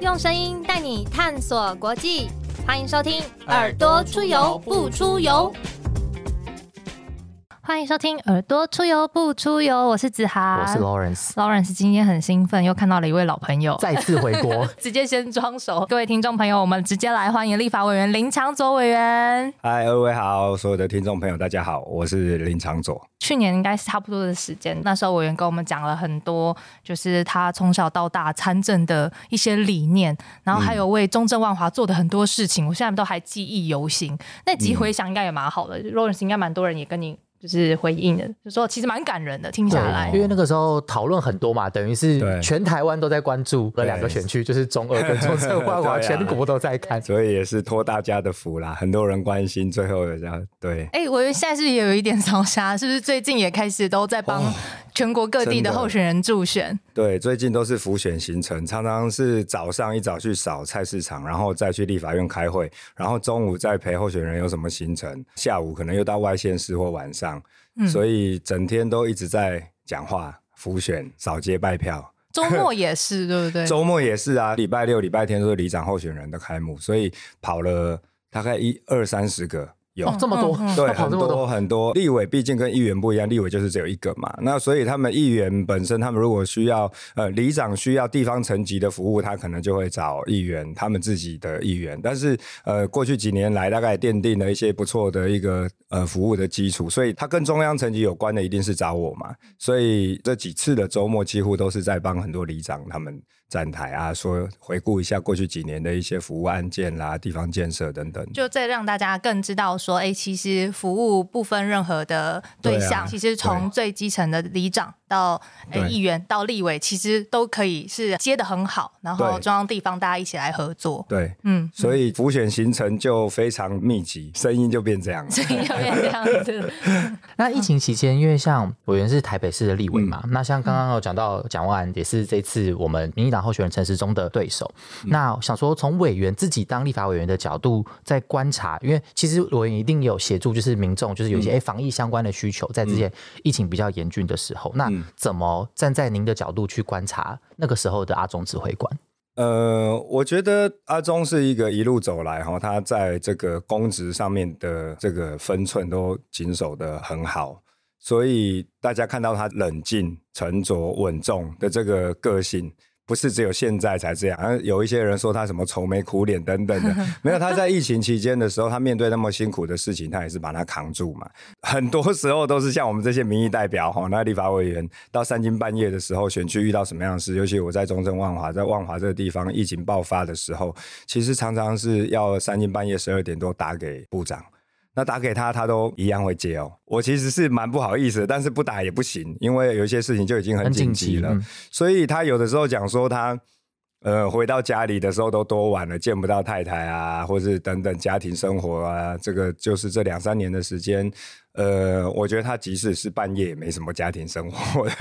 用声音带你探索国际，欢迎收听《耳朵出游不出游》。欢迎收听《耳朵出游不出游》，我是子涵，我是 Lawrence。Lawrence 今天很兴奋，又看到了一位老朋友，再次回国，直接先装熟。各位听众朋友，我们直接来欢迎立法委员林长佐委员。嗨，二位好，所有的听众朋友，大家好，我是林长佐。去年应该是差不多的时间，那时候委员跟我们讲了很多，就是他从小到大参政的一些理念，然后还有为中正万华做的很多事情，我现在都还记忆犹新。那集回想应该也蛮好的、l a w r e n c e 应该蛮多人也跟你就是回应的，就说其实蛮感人的，听下来。因为那个时候讨论很多嘛，等于是全台湾都在关注的两个选区，就是中二跟中正万华，对啊全国都在看。所以也是托大家的福啦，很多人关心，最后这样对。哎、欸，我现在是也有一点烧瞎？是不是最近也开始都在帮全国各地的候选人助选？对，最近都是浮选行程，常常是早上一早去扫菜市场，然后再去立法院开会，然后中午再陪候选人有什么行程，下午可能又到外县市或晚上，所以整天都一直在讲话、浮选、扫街拜票。周末也是，对不对？周末也是啊，礼拜六、礼拜天都是里长候选人的开幕，所以跑了大概一二三十个有。哦，这么多，对，跑很多，很多立委毕竟跟议员不一样，立委就是只有一个嘛。那所以他们议员本身，他们如果需要呃里长需要地方层级的服务，他可能就会找议员，他们自己的议员。但是呃过去几年来，大概奠定了一些不错的一个呃服务的基础，所以他跟中央层级有关的，一定是找我嘛。所以这几次的周末几乎都是在帮很多里长他们站台啊，说回顾一下过去几年的一些服务案件啦、地方建设等等。就再让大家更知道说，哎、其实服务不分任何的对象，其实从最基层的里长到哎议员到立委，其实都可以是接的很好，然后中央地方大家一起来合作。对，嗯，所以浮选行程就非常密集，声音就变这样。声音就变这样子。那疫情期间，因为像委员是台北市的立委嗯。嘛，那像刚刚有讲到蒋万安也是这次我们民进党候选人陈时中的对手。嗯。那想说从委员自己当立法委员的角度在观察，因为其实委员一定有协助，就是民众就是有一些嗯。哎防疫相关的需求，在之前疫情比较严峻的时候，那嗯怎么站在您的角度去观察那个时候的阿中指挥官？呃，我觉得阿中是一个一路走来哈，他在这个公职上面的这个分寸都谨守的很好，所以大家看到他冷静、沉着、稳重的这个个性。不是只有现在才这样，而有一些人说他什么愁眉苦脸等等的，没有。他在疫情期间的时候，他面对那么辛苦的事情，他也是把它扛住嘛。很多时候都是像我们这些民意代表哈，那立法委员到三更半夜的时候，选区遇到什么样的事，尤其我在中正万华，在万华这个地方疫情爆发的时候，其实常常是要三更半夜十二点多打给部长。那打给他，他都一样会接哦。我其实是蛮不好意思的，但是不打也不行，因为有一些事情就已经很很紧紧急急了。嗯所以他有的时候讲说他。呃，回到家里的时候都多晚了，见不到太太啊，或是等等家庭生活啊，这个就是这两三年的时间，呃，我觉得他即使是半夜也没什么家庭生活的，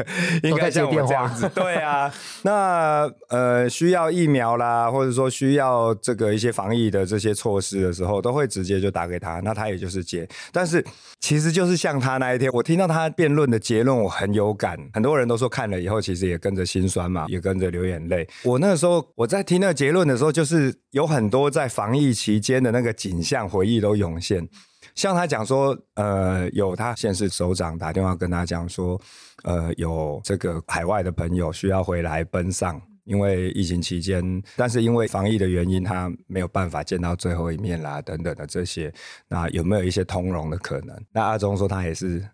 应该像我这样子。对啊，那呃需要疫苗啦，或者说需要这个一些防疫的这些措施的时候，都会直接就打给他，那他也就是接。但是其实就是像他那一天，我听到他辩论的结论，我很有感。很多人都说看了以后，其实也跟着心酸嘛，也跟着流眼泪。我那个时候我在听那个结论的时候，就是有很多在防疫期间的那个景象回忆都涌现。像他讲说，呃，有他县市首长打电话跟他讲说，呃，有这个海外的朋友需要回来奔丧，因为疫情期间，但是因为防疫的原因，他没有办法见到最后一面啦，等等的这些，那有没有一些通融的可能？那阿中说他也是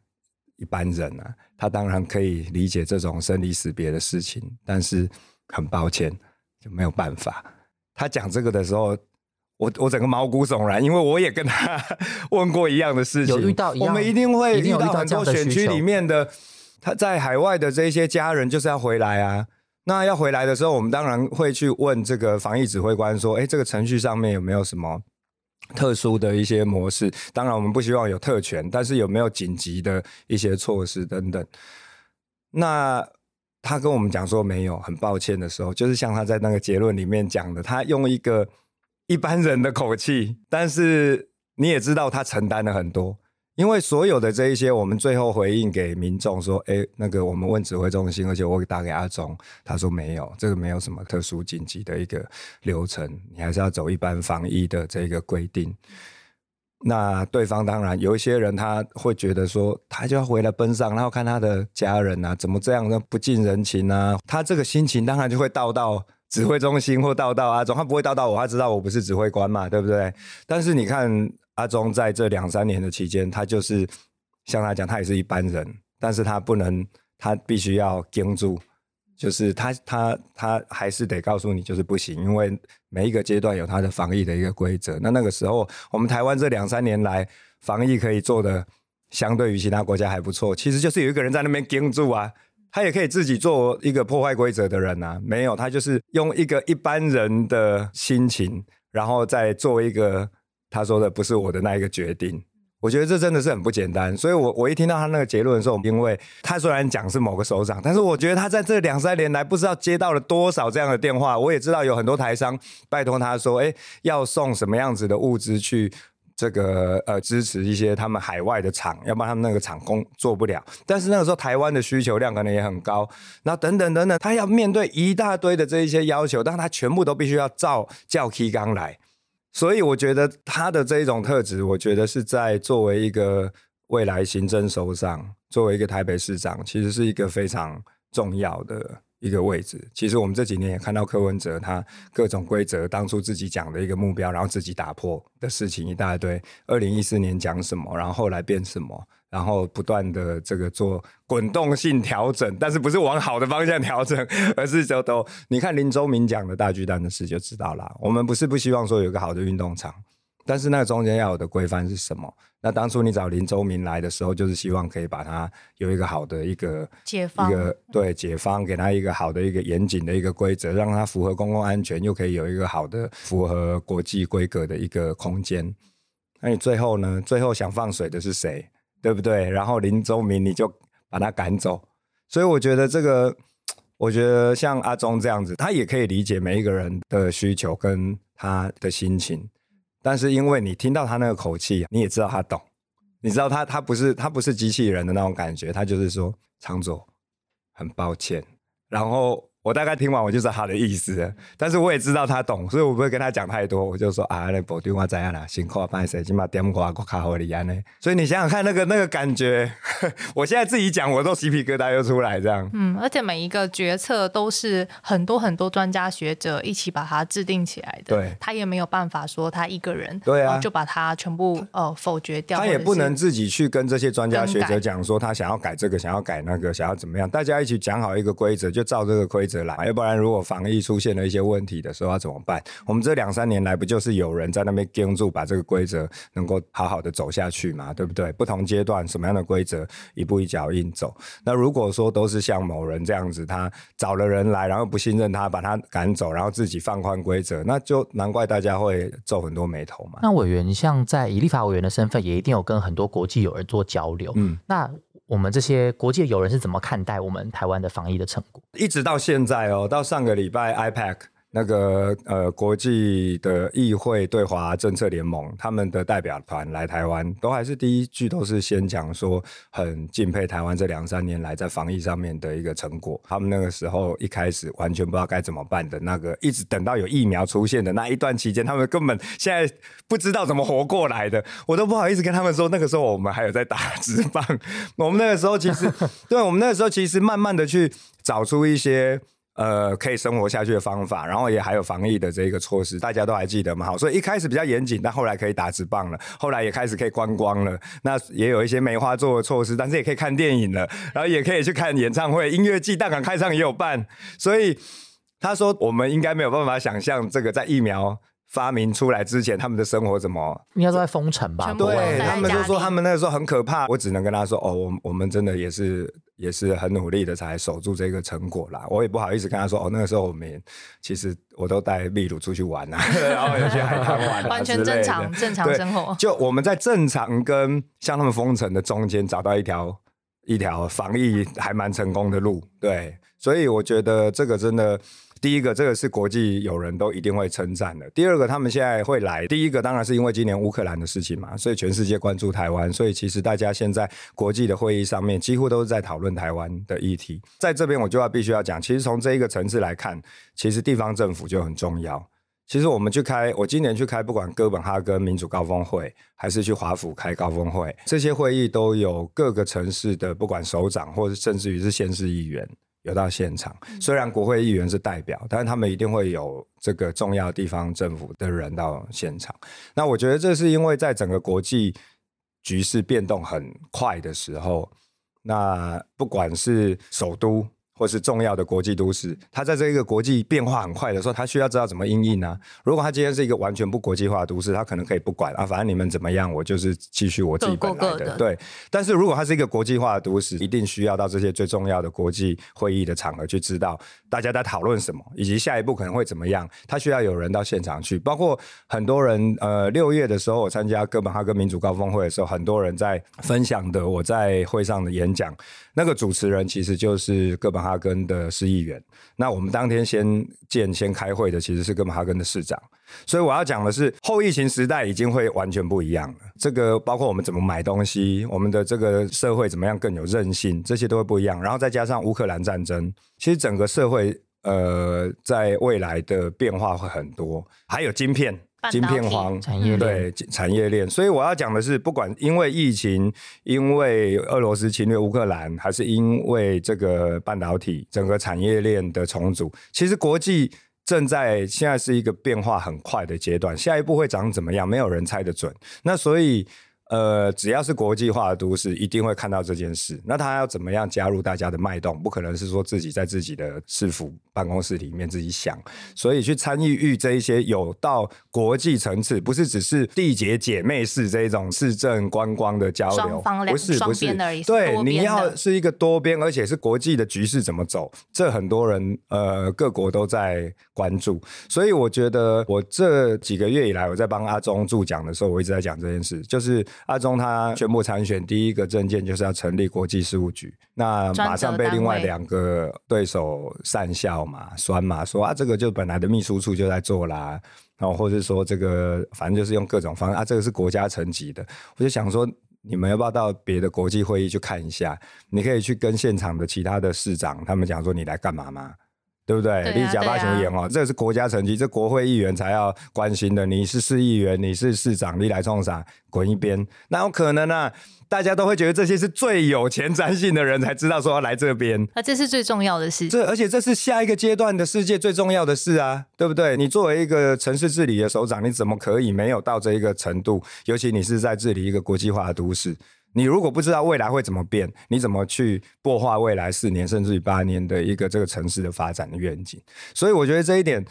一般人啊，他当然可以理解这种生离死别的事情，但是很抱歉，就没有办法。他讲这个的时候。我我整个毛骨悚然，因为我也跟他 问过一样的事情，有遇到一样我们一定会有遇到很多选区里面的他在海外的这些家人就是要回来啊。那要回来的时候，我们当然会去问这个防疫指挥官说：“哎，这个程序上面有没有什么特殊的一些模式？当然，我们不希望有特权，但是有没有紧急的一些措施等等？”那他跟我们讲说没有，很抱歉的时候，就是像他在那个结论里面讲的，他用一个一般人的口气，但是你也知道他承担了很多，因为所有的这一些，我们最后回应给民众说，哎，那个我们问指挥中心，而且我打给阿中，他说没有，这个没有什么特殊紧急的一个流程，你还是要走一般防疫的这个规定。那对方当然有一些人他会觉得说，他就要回来奔丧，然后看他的家人啊，怎么这样的不近人情啊？他这个心情当然就会到到指挥中心或倒到阿中，他不会倒到我，他知道我不是指挥官嘛，对不对？但是你看。阿忠在这两三年的期间，他就是像他讲，他也是一般人，但是他不能，他必须要盯住，就是他他他还是得告诉你，就是不行，因为每一个阶段有他的防疫的一个规则。那那个时候，我们台湾这两三年来防疫可以做的相对于其他国家还不错，其实就是有一个人在那边盯住啊，他也可以自己做一个破坏规则的人啊，没有，他就是用一个一般人的心情，然后再做一个。他说的不是我的那一个决定，我觉得这真的是很不简单。所以，我我一听到他那个结论的时候，因为他虽然讲是某个首长，但是我觉得他在这两三年来不知道接到了多少这样的电话。我也知道有很多台商拜托他说，哎，要送什么样子的物资去这个呃支持一些他们海外的厂，要不然他们那个厂工做不了。但是那个时候台湾的需求量可能也很高，那等等等等，他要面对一大堆的这一些要求，但他全部都必须要照叫 K 纲来。所以我觉得他的这一种特质，我觉得是在作为一个未来行政首长，作为一个台北市长，其实是一个非常重要的一个位置。其实我们这几年也看到柯文哲他各种规则，当初自己讲的一个目标，然后自己打破的事情一大堆。二零一四年讲什么，然后后来变什么。然后不断的这个做滚动性调整，但是不是往好的方向调整，而是就都你看林周明讲的大巨蛋的事就知道了。我们不是不希望说有个好的运动场，但是那个中间要有的规范是什么？那当初你找林周明来的时候，就是希望可以把他有一个好的一个解放，一个对解放，给他一个好的一个严谨的一个规则，让他符合公共安全，又可以有一个好的符合国际规格的一个空间。那你最后呢？最后想放水的是谁？对不对？然后林周明你就把他赶走，所以我觉得这个，我觉得像阿忠这样子，他也可以理解每一个人的需求跟他的心情，但是因为你听到他那个口气，你也知道他懂，你知道他他不是他不是机器人的那种感觉，他就是说常总很抱歉，然后。我大概听完，我就知道他的意思，但是我也知道他懂，所以我不会跟他讲太多。我就说啊，那保定话怎样啦？辛苦啊，帮谁？起码点过我卡好里安呢。所以你想想看，那个那个感觉，我现在自己讲，我都鸡皮疙瘩又出来这样。嗯，而且每一个决策都是很多很多专家学者一起把它制定起来的。对，他也没有办法说他一个人，对啊，就把它全部呃否决掉。他也不能自己去跟这些专家学者讲说他想要改这个，想要改那个，想要怎么样？大家一起讲好一个规则，就照这个规则来，要不然如果防疫出现了一些问题的时候要怎么办？我们这两三年来不就是有人在那边盯住，把这个规则能够好好的走下去嘛？对不对？不同阶段什么样的规则，一步一脚印走。那如果说都是像某人这样子，他找了人来，然后不信任他，把他赶走，然后自己放宽规则，那就难怪大家会皱很多眉头嘛。那委员像在以立法委员的身份，也一定有跟很多国际友人做交流。嗯，那。我们这些国际友人是怎么看待我们台湾的防疫的成果？一直到现在哦，到上个礼拜，IPAC。那个呃，国际的议会对华政策联盟，他们的代表团来台湾，都还是第一句都是先讲说，很敬佩台湾这两三年来在防疫上面的一个成果。他们那个时候一开始完全不知道该怎么办的那个，一直等到有疫苗出现的那一段期间，他们根本现在不知道怎么活过来的。我都不好意思跟他们说，那个时候我们还有在打直棒。我们那个时候其实，对我们那个时候其实慢慢的去找出一些。呃，可以生活下去的方法，然后也还有防疫的这个措施，大家都还记得嘛？好，所以一开始比较严谨，但后来可以打直棒了，后来也开始可以观光了，那也有一些梅花做的措施，但是也可以看电影了，然后也可以去看演唱会，音乐季、大港开唱也有办，所以他说我们应该没有办法想象这个在疫苗。发明出来之前，他们的生活怎么应该都在封城吧？对他们就说他们那个时候很可怕。我只能跟他说：“哦，我我们真的也是也是很努力的才守住这个成果啦。”我也不好意思跟他说：“哦，那个时候我们其实我都带秘鲁出去玩啊，然后有去海滩玩，完全正常正常生活。”就我们在正常跟像他们封城的中间找到一条一条防疫还蛮成功的路。对，所以我觉得这个真的。第一个，这个是国际友人都一定会称赞的。第二个，他们现在会来。第一个当然是因为今年乌克兰的事情嘛，所以全世界关注台湾，所以其实大家现在国际的会议上面几乎都是在讨论台湾的议题。在这边我就要必须要讲，其实从这一个层次来看，其实地方政府就很重要。其实我们去开，我今年去开，不管哥本哈根民主高峰会，还是去华府开高峰会，这些会议都有各个城市的不管首长，或者甚至于是县市议员有到现场。虽然国会议员是代表，但是他们一定会有这个重要地方政府的人到现场。那我觉得这是因为在整个国际局势变动很快的时候，那不管是首都。或是重要的国际都市，它在这一个国际变化很快的时候，它需要知道怎么应应呢？如果它今天是一个完全不国际化的都市，它可能可以不管啊，反正你们怎么样，我就是继续我自己本来的。对。但是如果它是一个国际化的都市，一定需要到这些最重要的国际会议的场合去知道大家在讨论什么，以及下一步可能会怎么样。它需要有人到现场去，包括很多人。呃，六月的时候我参加哥本哈根民主高峰会的时候，很多人在分享的我在会上的演讲。那个主持人其实就是哥本哈根的市议员。那我们当天先见、先开会的其实是哥本哈根的市长。所以我要讲的是，后疫情时代已经会完全不一样了。这个包括我们怎么买东西，我们的这个社会怎么样更有韧性，这些都会不一样。然后再加上乌克兰战争，其实整个社会呃，在未来的变化会很多。还有晶片。晶片荒产业对产业链，所以我要讲的是，不管因为疫情，因为俄罗斯侵略乌克兰，还是因为这个半导体整个产业链的重组，其实国际正在现在是一个变化很快的阶段，下一步会长怎么样，没有人猜得准。那所以。呃，只要是国际化的都市，一定会看到这件事。那他要怎么样加入大家的脉动？不可能是说自己在自己的市府办公室里面自己想，所以去参与与这一些有到国际层次，不是只是缔结姐妹市这一种市政观光的交流，不是不是对，你要是一个多边，而且是国际的局势怎么走，这很多人呃各国都在关注。所以我觉得，我这几个月以来，我在帮阿中助讲的时候，我一直在讲这件事，就是。阿中他宣布参选，第一个证件就是要成立国际事务局。那马上被另外两个对手讪笑嘛、酸嘛，说啊，这个就本来的秘书处就在做啦，然后或者说这个反正就是用各种方式啊，这个是国家层级的。我就想说，你们要不要到别的国际会议去看一下？你可以去跟现场的其他的市长他们讲说，你来干嘛吗？对不对？你假八雄演哦，这是国家层级，这国会议员才要关心的。你是市议员，你是市长，你来冲啥？滚一边！那有可能呢？大家都会觉得这些是最有前瞻性的人才知道说要来这边。那这是最重要的事。这而且这是下一个阶段的世界最重要的事啊，对不对？你作为一个城市治理的首长，你怎么可以没有到这一个程度？尤其你是在治理一个国际化的都市。你如果不知道未来会怎么变，你怎么去擘画未来四年甚至于八年的一个这个城市的发展的愿景？所以我觉得这一点，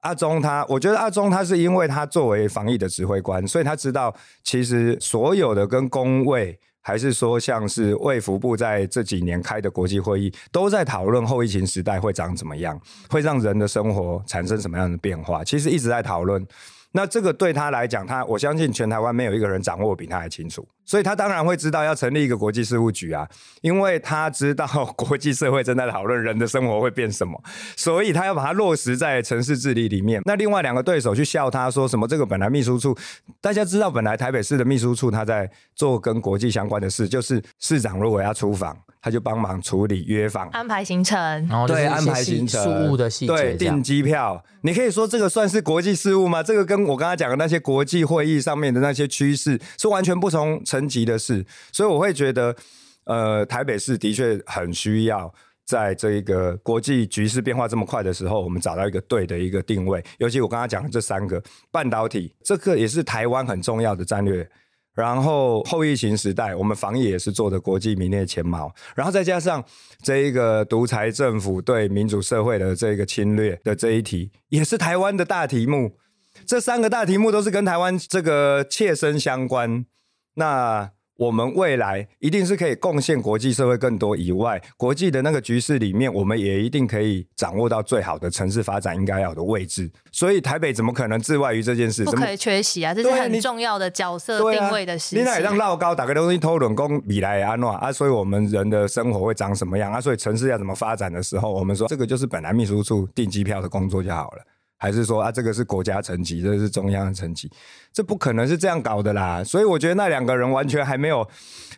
阿中他，我觉得阿中他是因为他作为防疫的指挥官，所以他知道其实所有的跟工位，还是说像是卫福部在这几年开的国际会议，都在讨论后疫情时代会长怎么样，会让人的生活产生什么样的变化，其实一直在讨论。那这个对他来讲，他我相信全台湾没有一个人掌握比他还清楚，所以他当然会知道要成立一个国际事务局啊，因为他知道 国际社会正在讨论人的生活会变什么，所以他要把它落实在城市治理里面。那另外两个对手去笑他说什么？这个本来秘书处，大家知道本来台北市的秘书处他在做跟国际相关的事，就是市长如果要出访。他就帮忙处理约访、安排行程，然后对安排行程、事务的细节，对订机票。你可以说这个算是国际事务吗？这个跟我刚才讲的那些国际会议上面的那些趋势是完全不同层级的事。所以我会觉得，呃，台北市的确很需要在这一个国际局势变化这么快的时候，我们找到一个对的一个定位。尤其我刚刚讲的这三个半导体，这个也是台湾很重要的战略。然后后疫情时代，我们防疫也是做的国际名列前茅。然后再加上这一个独裁政府对民主社会的这个侵略的这一题，也是台湾的大题目。这三个大题目都是跟台湾这个切身相关。那我们未来一定是可以贡献国际社会更多以外，国际的那个局势里面，我们也一定可以掌握到最好的城市发展应该要的位置。所以台北怎么可能置外于这件事？不可以缺席啊！这是很重要的角色定位的事情。你那让绕高打个东西偷轮工比来安诺啊，所以我们人的生活会长什么样啊？所以城市要怎么发展的时候，我们说这个就是本来秘书处订机票的工作就好了。还是说啊，这个是国家层级，这是中央的层级，这不可能是这样搞的啦。所以我觉得那两个人完全还没有，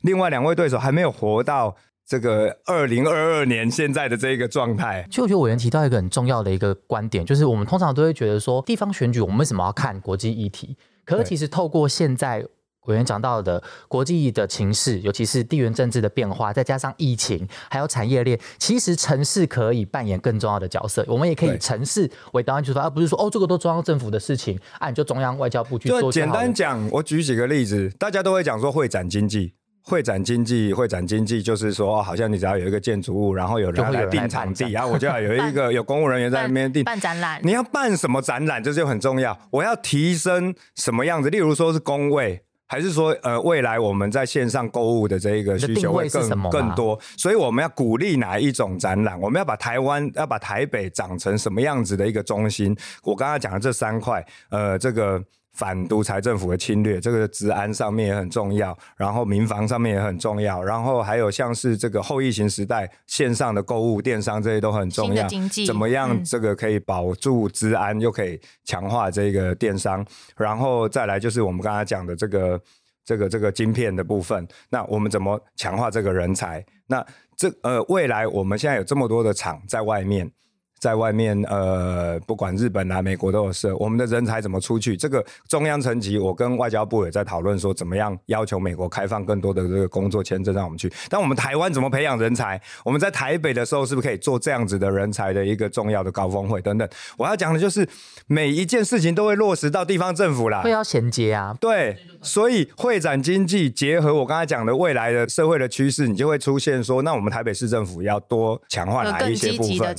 另外两位对手还没有活到这个二零二二年现在的这个状态。其实我觉得委员提到一个很重要的一个观点，就是我们通常都会觉得说，地方选举我们为什么要看国际议题？可是其实透过现在。委员讲到的国际的情势，尤其是地缘政治的变化，再加上疫情，还有产业链，其实城市可以扮演更重要的角色。我们也可以城市为档案出发，而不是说哦，这个都中央政府的事情，按就中央外交部去做。简单讲，我举几个例子，大家都会讲说会展经济，会展经济，会展经济，就是说，好像你只要有一个建筑物，然后有人来订场地，然后我就要有 一个有公务人员在那边订办展览。你要办什么展览，这就很重要。我要提升什么样子？例如说是工位。还是说，呃，未来我们在线上购物的这一个需求会更更多，所以我们要鼓励哪一种展览？我们要把台湾要把台北长成什么样子的一个中心？我刚刚讲的这三块，呃，这个。反独裁政府的侵略，这个治安上面也很重要，然后民防上面也很重要，然后还有像是这个后疫情时代线上的购物、电商这些都很重要。怎么样？这个可以保住治安，又可以强化这个电商，然后再来就是我们刚才讲的这个这个这个晶片的部分。那我们怎么强化这个人才？那这呃，未来我们现在有这么多的厂在外面。在外面，呃，不管日本啊、美国都有事。我们的人才怎么出去？这个中央层级，我跟外交部也在讨论说，怎么样要求美国开放更多的这个工作签证让我们去。但我们台湾怎么培养人才？我们在台北的时候，是不是可以做这样子的人才的一个重要的高峰会等等？我要讲的就是每一件事情都会落实到地方政府啦，会要衔接啊。对，所以会展经济结合我刚才讲的未来的社会的趋势，你就会出现说，那我们台北市政府要多强化哪一些部分？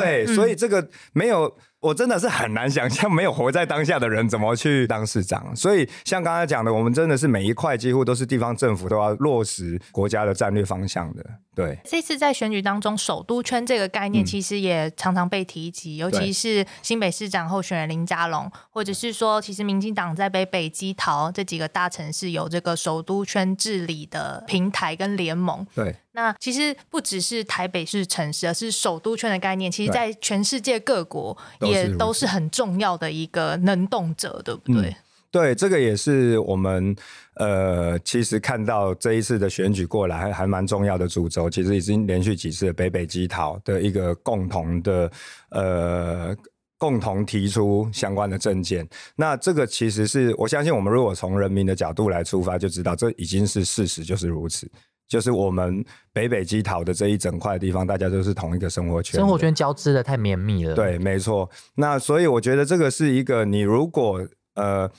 对。所以这个没有。我真的是很难想象，没有活在当下的人怎么去当市长。所以像刚才讲的，我们真的是每一块几乎都是地方政府都要落实国家的战略方向的。对，这次在选举当中，首都圈这个概念其实也常常被提及，尤其是新北市长候选人林佳龙，或者是说，其实民进党在北北基桃这几个大城市有这个首都圈治理的平台跟联盟。对，那其实不只是台北市城市，而是首都圈的概念，其实在全世界各国。也都是很重要的一个能动者，对不对？对，这个也是我们呃，其实看到这一次的选举过来，还还蛮重要的主轴。其实已经连续几次北北基讨的一个共同的呃，共同提出相关的证件。那这个其实是我相信，我们如果从人民的角度来出发，就知道这已经是事实，就是如此。就是我们北北基桃的这一整块地方，大家都是同一个生活圈，生活圈交织的太绵密了。对，没错。那所以我觉得这个是一个，你如果呃，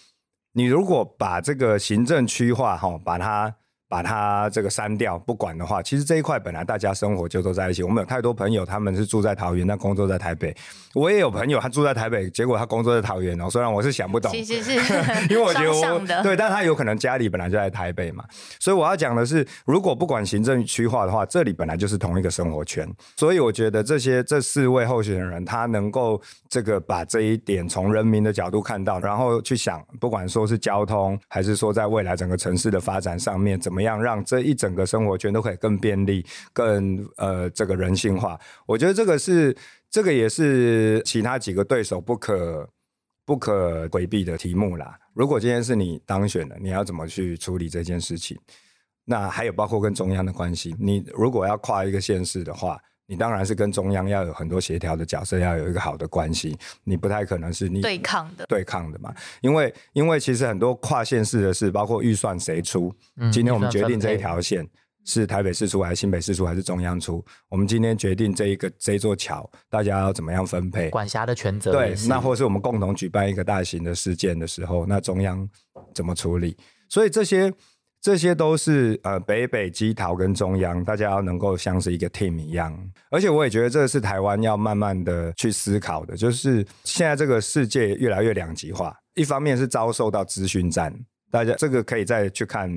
你如果把这个行政区划哈，把它。把它这个删掉，不管的话，其实这一块本来大家生活就都在一起。我们有太多朋友，他们是住在桃园，但工作在台北。我也有朋友，他住在台北，结果他工作在桃园哦。虽然我是想不懂，其实是 因为我觉得我对，但他有可能家里本来就在台北嘛。所以我要讲的是，如果不管行政区划的话，这里本来就是同一个生活圈。所以我觉得这些这四位候选人，他能够这个把这一点从人民的角度看到，然后去想，不管说是交通，还是说在未来整个城市的发展上面怎么。样让这一整个生活圈都可以更便利、更呃这个人性化，我觉得这个是这个也是其他几个对手不可不可回避的题目啦。如果今天是你当选了，你要怎么去处理这件事情？那还有包括跟中央的关系，你如果要跨一个县市的话。你当然是跟中央要有很多协调的角色，要有一个好的关系。你不太可能是你对抗的对抗的嘛？因为因为其实很多跨县市的事，包括预算谁出。今天我们决定这一条线是台北市出还是新北市出还是中央出？我们今天决定这一个这座桥，大家要怎么样分配管辖的权责？对，那或是我们共同举办一个大型的事件的时候，那中央怎么处理？所以这些。这些都是呃北北基桃跟中央，大家要能够像是一个 team 一样，而且我也觉得这是台湾要慢慢的去思考的，就是现在这个世界越来越两极化，一方面是遭受到资讯战，大家这个可以再去看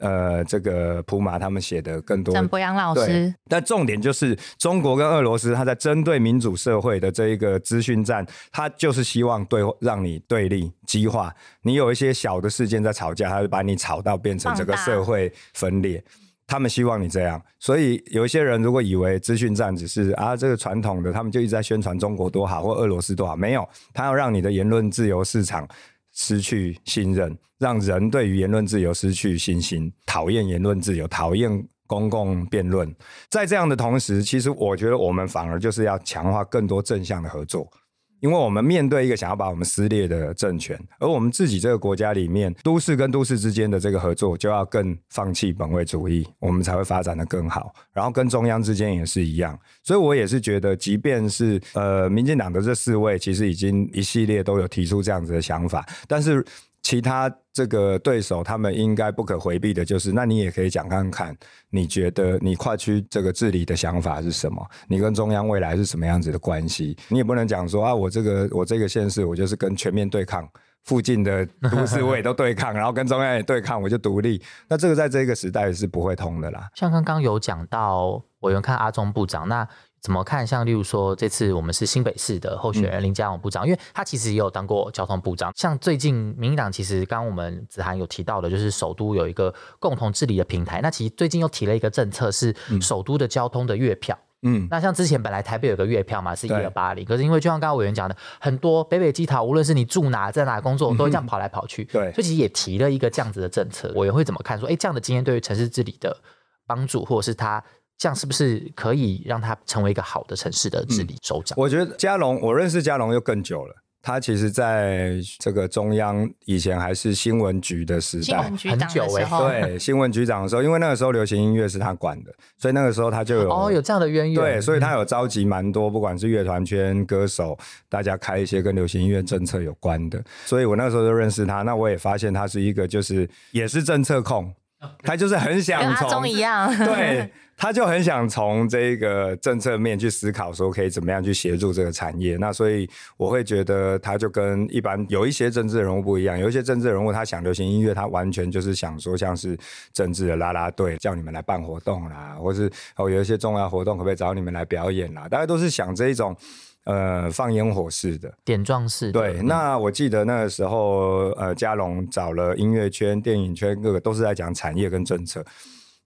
呃这个普马他们写的更多。沈博阳老师，，但重点就是中国跟俄罗斯，他在针对民主社会的这一个资讯战，他就是希望对让你对立激化。你有一些小的事件在吵架，他就把你吵到变成整个社会分裂。他们希望你这样，所以有一些人如果以为资讯战只是啊这个传统的，他们就一直在宣传中国多好或俄罗斯多好，没有，他要让你的言论自由市场失去信任，让人对于言论自由失去信心，讨厌言论自由，讨厌公共辩论。在这样的同时，其实我觉得我们反而就是要强化更多正向的合作。因为我们面对一个想要把我们撕裂的政权，而我们自己这个国家里面，都市跟都市之间的这个合作就要更放弃本位主义，我们才会发展的更好。然后跟中央之间也是一样，所以我也是觉得，即便是呃民进党的这四位，其实已经一系列都有提出这样子的想法，但是其他这个对手，他们应该不可回避的，就是那你也可以讲看看，你觉得你跨区这个治理的想法是什么？你跟中央未来是什么样子的关系？你也不能讲说啊，我这个我这个县市，我就是跟全面对抗。附近的都市我也都对抗，然后跟中央也对抗，我就独立。那这个在这个时代是不会通的啦。像刚刚有讲到，我有看阿中部长，那怎么看？像例如说，这次我们是新北市的候选人林佳龙部长，因为他其实也有当过交通部长。像最近民进党其实刚刚我们子涵有提到的，就是首都有一个共同治理的平台。那其实最近又提了一个政策，是首都的交通的月票。嗯，那像之前本来台北有个月票嘛，是一对二八零，可是因为就像刚刚委员讲的，很多北北基桃，无论是你住哪，在哪工作，都会这样跑来跑去。对所以其实也提了一个这样子的政策。委员会怎么看？说，哎，这样的经验对于城市治理的帮助，或者是他这样是不是可以让他成为一个好的城市的治理首长？我觉得嘉龙，我认识嘉龙又更久了。他其实在这个中央以前还是新闻局的时代新闻，局长很久欸的时候，对新闻局长的时候，因为那个时候流行音乐是他管的，所以那个时候他就有哦，有这样的渊源。对，所以他有召集蛮多，不管是乐团圈歌手，大家开一些跟流行音乐政策有关的。所以我那时候就认识他，那我也发现他是一个就是也是政策控，他就是很想阿从中一样，对，他就很想从这个政策面去思考，说可以怎么样去协助这个产业。那所以我会觉得，他就跟一般有一些政治人物不一样，有一些政治人物他想流行音乐，他完全就是想说像是政治的啦啦队，叫你们来办活动啦，或是哦有一些重要活动可不可以找你们来表演啦，大家都是想这一种。呃，放烟火式的，点状式的。对，嗯那我记得那个时候，呃，嘉龙找了音乐圈、电影圈各个都是在讲产业跟政策，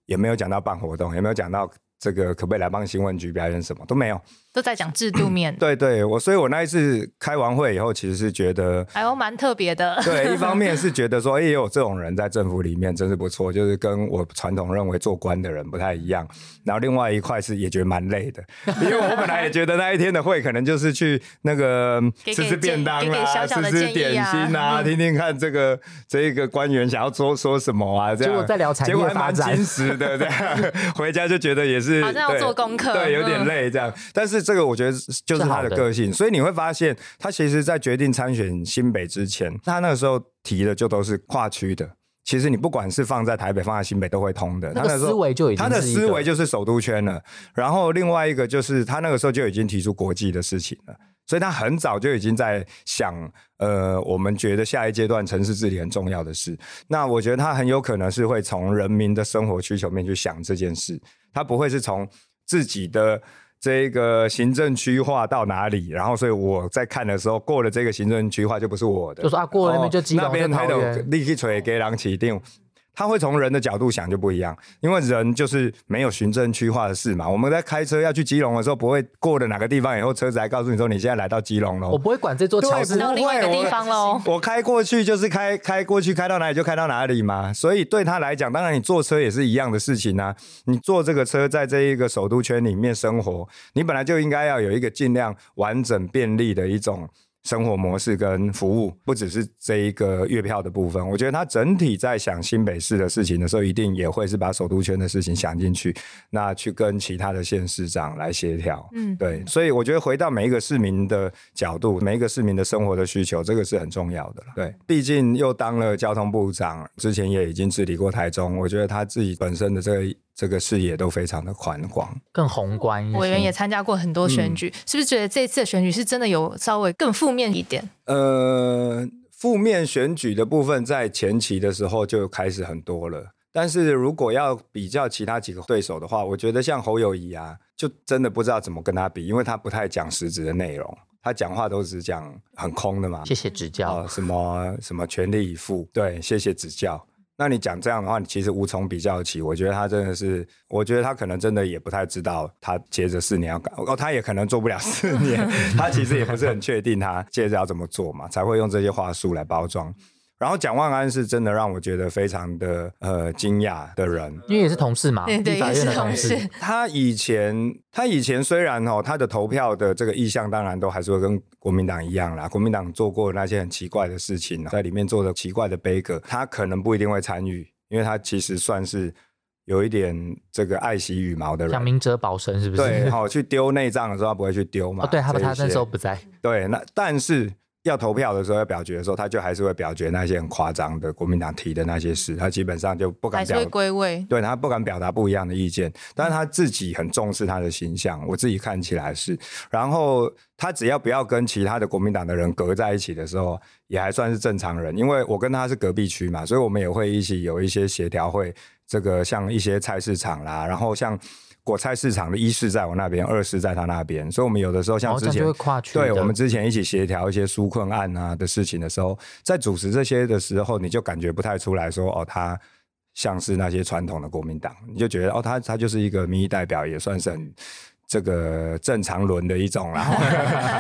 也没有讲到办活动，也没有讲到这个可不可以来帮新闻局表演什么都没有。都在讲制度 面，对对，我所以，我那一次开完会以后，其实是觉得。哎呦，蛮特别的。对，一方面是觉得说，哎，也有这种人在政府里面，真是不错，就是跟我传统认为做官的人不太一样。然后另外一块是也觉得蛮累的，因为我本来也觉得那一天的会可能就是去那个吃吃便当建议给给啦，小小的吃吃点心啊，嗯听听看这个这一个官员想要说说什么啊，这样。结果在聊产业结果还蛮发展矜持的，这样 回家就觉得也是好像要做功课对，有点嗯累这样。但是这个我觉得就是他的的个性，所以你会发现他其实在决定参选新北之前，他那个时候提的就都是跨区的。其实你不管是放在台北，放在新北都会通的。那个他的思维就已经他的思维就是首都圈了。然后另外一个就是他那个时候就已经提出国际的事情了。所以他很早就已经在想，呃，我们觉得下一阶段城市治理很重要的事。那我觉得他很有可能是会从人民的生活需求面去想这件事，他不会是从自己的这个行政区划到哪里，然后所以我在看的时候，过了这个行政区划就不是我的，就说啊过了那边就基隆那边就桃还有园立即锤给狼起定。他会从人的角度想就不一样，因为人就是没有行政区划的事嘛。我们在开车要去基隆的时候，不会过了哪个地方以后，车子还告诉你说你现在来到基隆了。我不会管这座桥是到另外一个地方喽。我开过去就是开开过去，开到哪里就开到哪里嘛。所以对他来讲，当然你坐车也是一样的事情啊。你坐这个车在这一个首都圈里面生活，你本来就应该要有一个尽量完整便利的一种。生活模式跟服务，不只是这一个月票的部分。我觉得他整体在想新北市的事情的时候，一定也会是把首都圈的事情想进去，那去跟其他的县市长来协调。嗯对，所以我觉得回到每一个市民的角度，每一个市民的生活的需求，这个是很重要的了。对，毕竟又当了交通部长，之前也已经治理过台中，我觉得他自己本身的这个这个视野都非常的宽广。更宏观一些。委员也参加过很多选举，是不是觉得这次的选举是真的有稍微更负面一点？呃，负面选举的部分在前期的时候就开始很多了。但是如果要比较其他几个对手的话，我觉得像侯友谊啊，就真的不知道怎么跟他比，因为他不太讲实质的内容，他讲话都是讲很空的嘛。谢谢指教。什么什么全力以赴，对，谢谢指教。那你讲这样的话，你其实无从比较起。我觉得他真的是，我觉得他可能真的也不太知道，他接着四年要干哦，他也可能做不了四年，他其实也不是很确定他接着要怎么做嘛，才会用这些话术来包装。然后蒋万安是真的让我觉得非常的呃惊讶的人，因为也是同事嘛，对对，立法院的同事。他以前他以前虽然哦，他的投票的这个意向当然都还是会跟国民党一样啦，国民党做过那些很奇怪的事情，在里面做的奇怪的悲歌，他可能不一定会参与，因为他其实算是有一点这个爱惜羽毛的人，像明哲保身是不是？对，好去丢内脏的时候他不会去丢嘛？哦，对，他他那时候不在。对，那但是。要投票的时候，要表决的时候，他就还是会表决那些很夸张的国民党提的那些事，他基本上就不敢表。归位。对他不敢表达不一样的意见，但是他自己很重视他的形象，我自己看起来是。然后他只要不要跟其他的国民党的人隔在一起的时候，也还算是正常人。因为我跟他是隔壁区嘛，所以我们也会一起有一些协调会，这个像一些菜市场啦，然后像。果菜市场的一是在我那边，二是在他那边，所以我们有的时候像之前，对我们之前一起协调一些纾困案啊的事情的时候，在主持这些的时候，你就感觉不太出来说哦，他像是那些传统的国民党，你就觉得哦，他他就是一个民意代表，也算是很。这个正常轮的一种啦，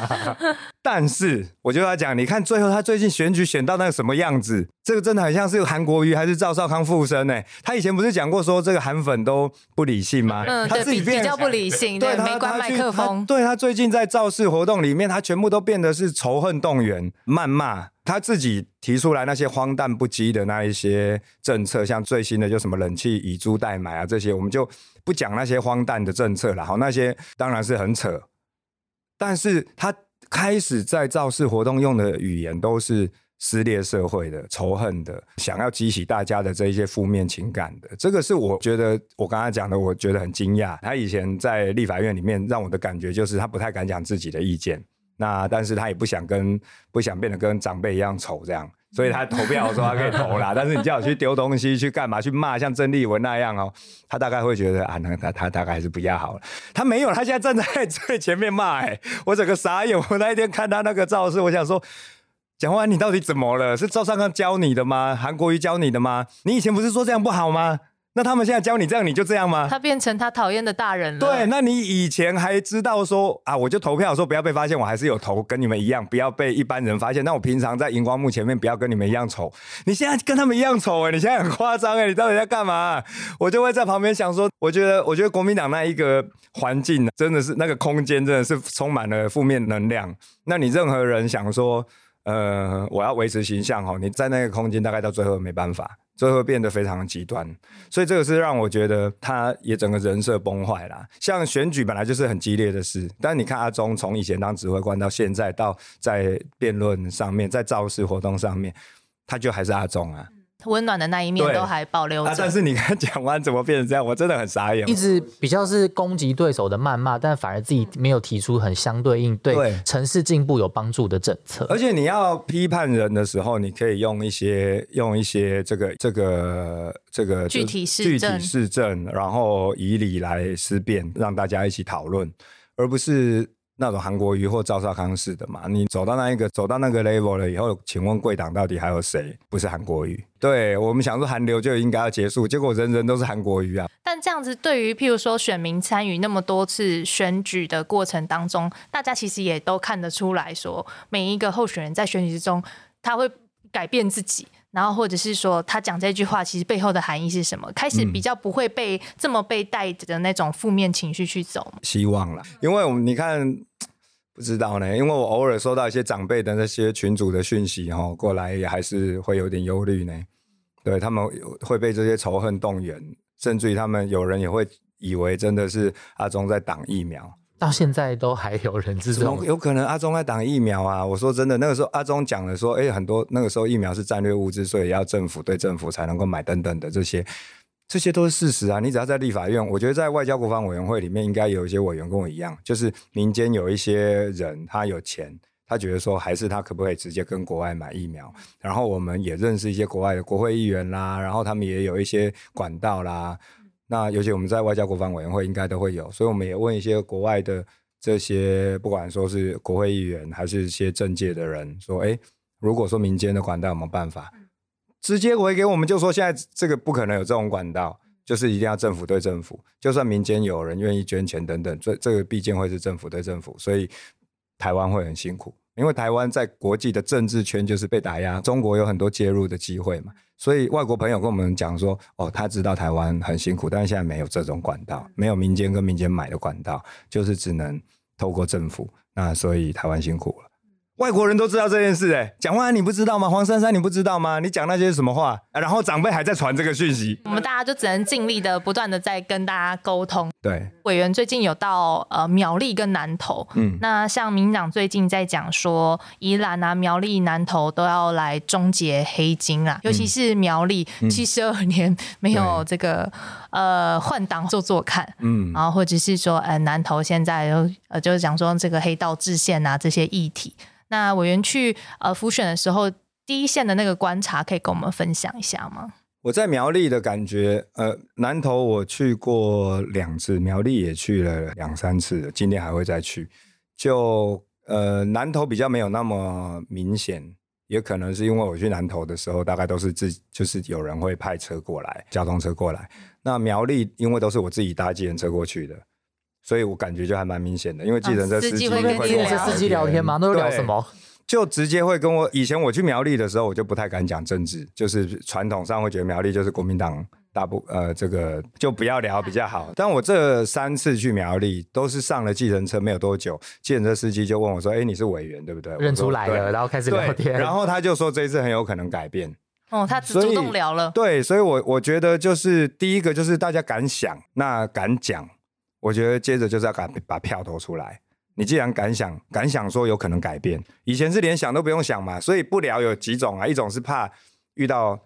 但是我就要讲，你看最后他最近选举选到那个什么样子，这个真的很像是韩国瑜还是赵少康附身呢？他以前不是讲过说这个韩粉都不理性吗？嗯，他自己比较不理性，对，没关麦克风。对他最近在造势活动里面，他全部都变得是仇恨动员、谩骂。他自己提出来那些荒诞不羁的那一些政策，像最新的就什么冷气以租代买啊这些，我们就不讲那些荒诞的政策了。好，那些当然是很扯，但是他开始在造势活动用的语言都是撕裂社会的、仇恨的，想要激起大家的这一些负面情感的。这个是我觉得我刚才讲的，我觉得很惊讶。他以前在立法院里面让我的感觉就是他不太敢讲自己的意见。那但是他也不想跟不想变得跟长辈一样丑这样，所以他投票的时候他可以投啦。但是你叫我去丢东西去干嘛去骂像郑丽文那样哦，他大概会觉得啊，那他他大概还是不要好了。他没有，他现在站在 最前面骂哎，我整个傻眼。我那一天看他那个造势，我想说，蒋万安你到底怎么了？是赵尚刚教你的吗？韩国瑜教你的吗？你以前不是说这样不好吗？那他们现在教你这样，你就这样吗？他变成他讨厌的大人了。对，那你以前还知道说啊，我就投票说不要被发现，我还是有投，跟你们一样，不要被一般人发现。那我平常在荧光幕前面不要跟你们一样丑。你现在跟他们一样丑哎，你现在很夸张哎，你到底在干嘛？我就会在旁边想说，我觉得，我觉得国民党那一个环境真的是那个空间真的是充满了负面能量。那你任何人想说，呃，我要维持形象哦，你在那个空间大概到最后没办法。最后变得非常极端，所以这个是让我觉得他也整个人设崩坏啦。像选举本来就是很激烈的事，但你看阿中从以前当指挥官到现在，到在辩论上面，在造势活动上面，他就还是阿中啊。温暖的那一面都还保留着，但是你看讲完怎么变成这样，我真的很傻眼。一直比较是攻击对手的谩骂，但反而自己没有提出很相对应对城市进步有帮助的政策。而且你要批判人的时候，你可以用一些用一些这个这个这个具体事具体事政，然后以理来思辨，让大家一起讨论，而不是。那种韩国瑜或赵少康式的嘛，你走到那一个走到那个 level 了以后，请问贵党到底还有谁不是韩国瑜？对我们想说韩流就应该要结束，结果人人都是韩国瑜啊。但这样子对于譬如说选民参与那么多次选举的过程当中，大家其实也都看得出来说，每一个候选人在选举之中他会改变自己。然后，或者是说，他讲这句话，其实背后的含义是什么？开始比较不会被这么被带着那种负面情绪去走。希望了，因为我们你看，不知道呢，因为我偶尔收到一些长辈的那些群主的讯息哈，过来也还是会有点忧虑呢。对他们会被这些仇恨动员，甚至于他们有人也会以为真的是阿忠在挡疫苗。到现在都还有人这种，有可能阿中在打疫苗啊？我说真的，那个时候阿中讲了说，哎，很多那个时候疫苗是战略物资，所以要政府对政府才能够买等等的这些，这些都是事实啊。你只要在立法院，我觉得在外交国防委员会里面，应该有一些委员跟我一样，就是民间有一些人他有钱，他觉得说还是他可不可以直接跟国外买疫苗？然后我们也认识一些国外的国会议员啦，然后他们也有一些管道啦。那尤其我们在外交国防委员会应该都会有，所以我们也问一些国外的这些，不管说是国会议员还是一些政界的人，说，哎，如果说民间的管道有没有办法直接回给我们，就说现在这个不可能有这种管道，就是一定要政府对政府，就算民间有人愿意捐钱等等，这这个毕竟会是政府对政府，所以。台湾会很辛苦，因为台湾在国际的政治圈就是被打压，中国有很多介入的机会嘛，所以外国朋友跟我们讲说，哦，他知道台湾很辛苦，但是现在没有这种管道，没有民间跟民间买的管道，就是只能透过政府，那所以台湾辛苦了。外国人都知道这件事，哎，蒋万安你不知道吗？黄珊珊你不知道吗？你讲那些什么话？然后长辈还在传这个讯息，我们大家就只能尽力的不断的在跟大家沟通。对，委员最近有到呃苗栗跟南投，嗯，那像民长最近在讲说，宜兰啊、苗栗、南投都要来终结黑金啊，尤其是苗栗七十二年没有这个呃换党做做看，嗯，然后或者是说呃南投现在又呃就是讲说这个黑道治县啊这些议题。那委员去呃复选的时候，第一线的那个观察，可以跟我们分享一下吗？我在苗栗的感觉，呃，南投我去过两次，苗栗也去了两三次，今天还会再去。就呃，南投比较没有那么明显，也可能是因为我去南投的时候，大概都是自就是有人会派车过来，交通车过来。那苗栗因为都是我自己搭计程车过去的。所以我感觉就还蛮明显的，因为计程车司机会跟司机聊天吗？都聊什么？就直接会跟我以前我去苗栗的时候，我就不太敢讲政治，就是传统上会觉得苗栗就是国民党大部呃这个就不要聊比较好。但我这三次去苗栗都是上了计程车没有多久，计程车司机就问我说：“哎，你是委员对不对？”认出来了，然后开始聊天，然后他就说这一次很有可能改变。哦，他主动聊了。对，所以我我觉得就是第一个就是大家敢想，那敢讲。我觉得接着就是要敢把票投出来。你既然敢想，敢想说有可能改变，以前是连想都不用想嘛，所以不聊有几种啊，一种是怕遇到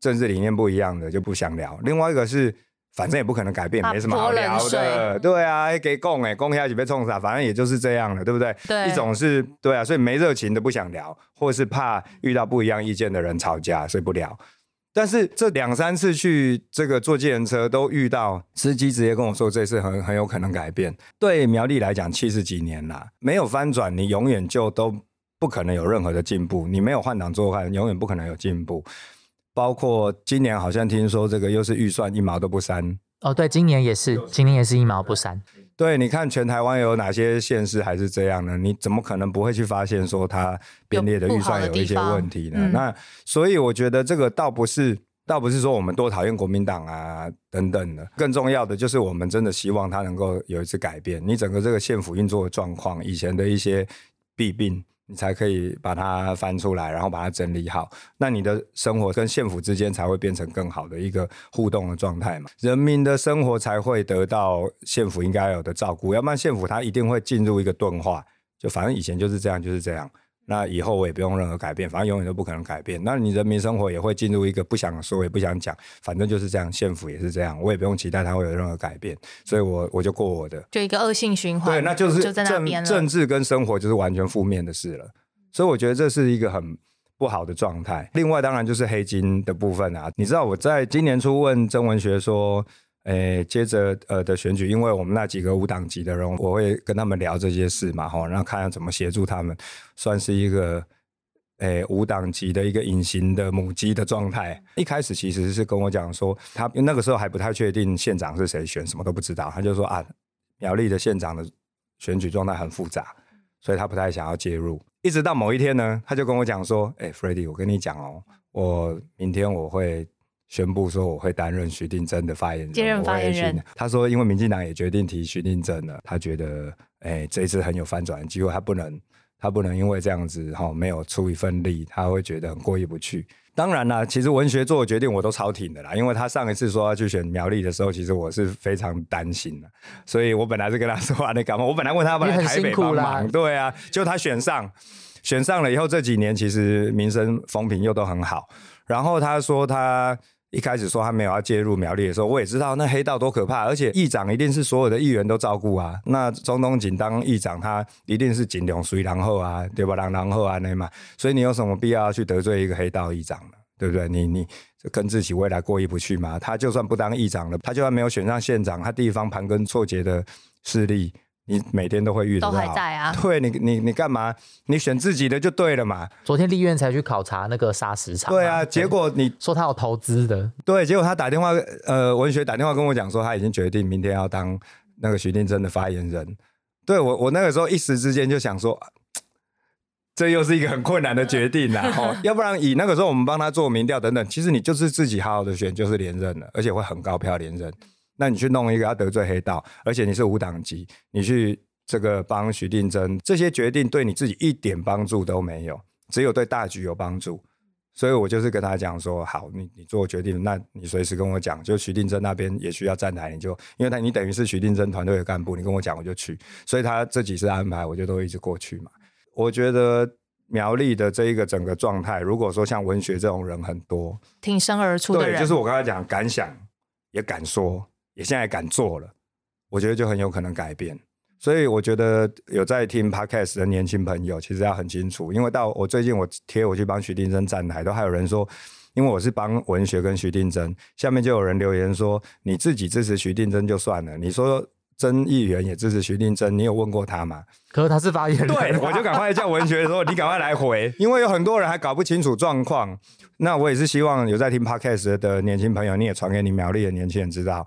政治理念不一样的就不想聊，另外一个是反正也不可能改变，没什么好聊的。对啊，给供哎，供下去被冲啥，反正也就是这样了，对不对？对。一种是对啊，所以没热情的不想聊，或者是怕遇到不一样意见的人吵架，所以不聊。但是这两三次去这个坐计程车都遇到司机直接跟我说，这次很很有可能改变。对苗栗来讲，七十几年了，没有翻转，你永远就都不可能有任何的进步。你没有换挡做换，永远不可能有进步。包括今年好像听说这个又是预算一毛都不删。哦，对，今年也是，今年也是一毛不删。对，你看全台湾有哪些县市还是这样呢？你怎么可能不会去发现说它编列的预算有一些问题呢？那所以我觉得这个倒不是，倒不是说我们多讨厌国民党啊等等的，更重要的就是我们真的希望它能够有一次改变。你整个这个县府运作的状况，以前的一些弊病。你才可以把它翻出来，然后把它整理好，那你的生活跟县府之间才会变成更好的一个互动的状态嘛？人民的生活才会得到县府应该有的照顾，要不然县府它一定会进入一个钝化，就反正以前就是这样，就是这样。那以后我也不用任何改变，反正永远都不可能改变。那你人民生活也会进入一个不想说也不想讲，反正就是这样。县府也是这样，我也不用期待它会有任何改变，所以我我就过我的，就一个恶性循环。对，那就是就在那边政治跟生活就是完全负面的事了。所以我觉得这是一个很不好的状态。另外，当然就是黑金的部分啊。你知道我在今年初问曾文学说。诶，接着呃的选举，因为我们那几个无党籍的人，我会跟他们聊这些事嘛，哈，然后看看怎么协助他们，算是一个诶无党籍的一个隐形的母鸡的状态。一开始其实是跟我讲说，他那个时候还不太确定县长是谁选，什么都不知道，他就说啊，苗栗的县长的选举状态很复杂，所以他不太想要介入。一直到某一天呢，他就跟我讲说，哎 f r e d d y 我跟你讲哦，我明天我会。宣布说我会担任徐定珍的发言人，接任发言人。他说，因为民进党也决定提徐定珍了，他觉得，哎，这一次很有翻转的机会，他不能，他不能因为这样子哈，没有出一份力，他会觉得很过意不去。当然啦，其实文学做的决定我都超挺的啦，因为他上一次说要去选苗栗的时候，其实我是非常担心的，所以我本来是跟他说啊，你干嘛？我本来问他要不要台北帮忙，对啊，就他选上，选上了以后，这几年其实民生风评又都很好，然后他说他。一开始说他没有要介入苗栗的时候，我也知道那黑道多可怕，而且议长一定是所有的议员都照顾啊。那中东锦当议长，他一定是锦龙随然后啊，对吧？然然后啊那嘛，所以你有什么必要去得罪一个黑道议长呢？对不对？你你跟自己未来过意不去嘛？他就算不当议长了，他就算没有选上县长，他地方盘根错节的势力。你每天都会遇到，都还在啊。对你，你你干嘛？你选自己的就对了嘛。昨天立院才去考察那个砂石场。对啊，结果你说他有投资的。对，结果他打电话，呃，文学打电话跟我讲说，他已经决定明天要当那个徐定真的发言人。对我，我那个时候一时之间就想说，这又是一个很困难的决定呐。哦，要不然以那个时候我们帮他做民调等等，其实你就是自己好好的选，就是连任了，而且会很高票连任。那你去弄一个要得罪黑道，而且你是无党籍，你去这个帮徐定珍，这些决定对你自己一点帮助都没有，只有对大局有帮助。所以我就是跟他讲说，好，你你做决定，那你随时跟我讲，就徐定珍那边也需要站台，你就因为他你等于是徐定珍团队的干部，你跟我讲我就去。所以他这几次安排，我就都一直过去嘛。我觉得苗栗的这一个整个状态，如果说像文学这种人很多，挺身而出的人，就是我刚才讲敢想也敢说。也现在敢做了，我觉得就很有可能改变。所以我觉得有在听 podcast 的年轻朋友，其实要很清楚，因为到我最近我贴我去帮徐定真站台，都还有人说，因为我是帮文学跟徐定真，下面就有人留言说，你自己支持徐定真就算了，你说曾议员也支持徐定真，你有问过他吗？可是他是发言人，对，我就赶快叫文学说，你赶快来回，因为有很多人还搞不清楚状况。那我也是希望有在听 podcast 的年轻朋友，你也传给你苗栗的年轻人知道。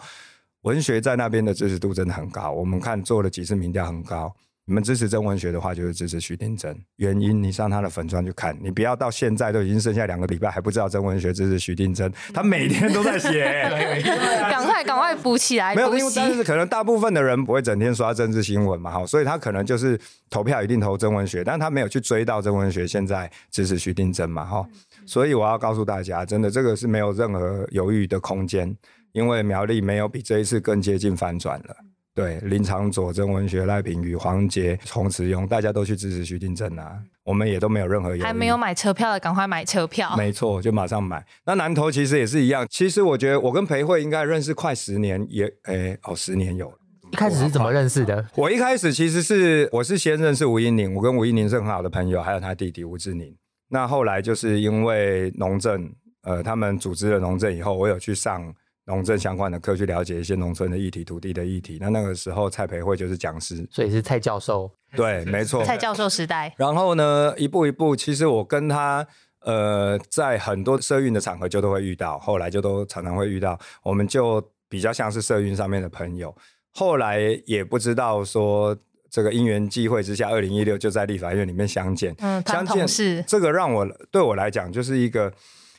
文学在那边的支持度真的很高，我们看做了几次民调很高。你们支持真文学的话，就是支持徐定真。原因你上他的粉砖去看，你不要到现在都已经剩下两个礼拜还不知道真文学支持徐定真，他每天都在写，赶快赶快补起来。没有，因为但是可能大部分的人不会整天刷政治新闻嘛，哈，所以他可能就是投票一定投真文学，但他没有去追到真文学现在支持徐定真嘛，哈。所以我要告诉大家，真的这个是没有任何犹豫的空间。因为苗栗没有比这一次更接近反转了。对，林长佐、曾文学、赖品妤、黄杰、洪慈庸，大家都去支持徐定正啊，我们也都没有任何还没有买车票的，赶快买车票。没错，就马上买。那南投其实也是一样。其实我觉得我跟裴慧应该认识快十年，也诶哦，十年有了。一开始是怎么认识的？我一开始其实是我是先认识吴英宁，我跟吴英宁是很好的朋友，还有他弟弟吴志宁。那后来就是因为农政，呃，他们组织了农政以后，我有去上。农政相关的课去了解一些农村的议题、土地的议题。那那个时候蔡培慧就是讲师，所以是蔡教授。对，没错，蔡教授时代。然后呢，一步一步，其实我跟他呃，在很多社运的场合就都会遇到，后来就都常常会遇到，我们就比较像是社运上面的朋友。后来也不知道说这个因缘际会之下，二零一六就在立法院里面相见。嗯，相见是这个让我对我来讲就是一个。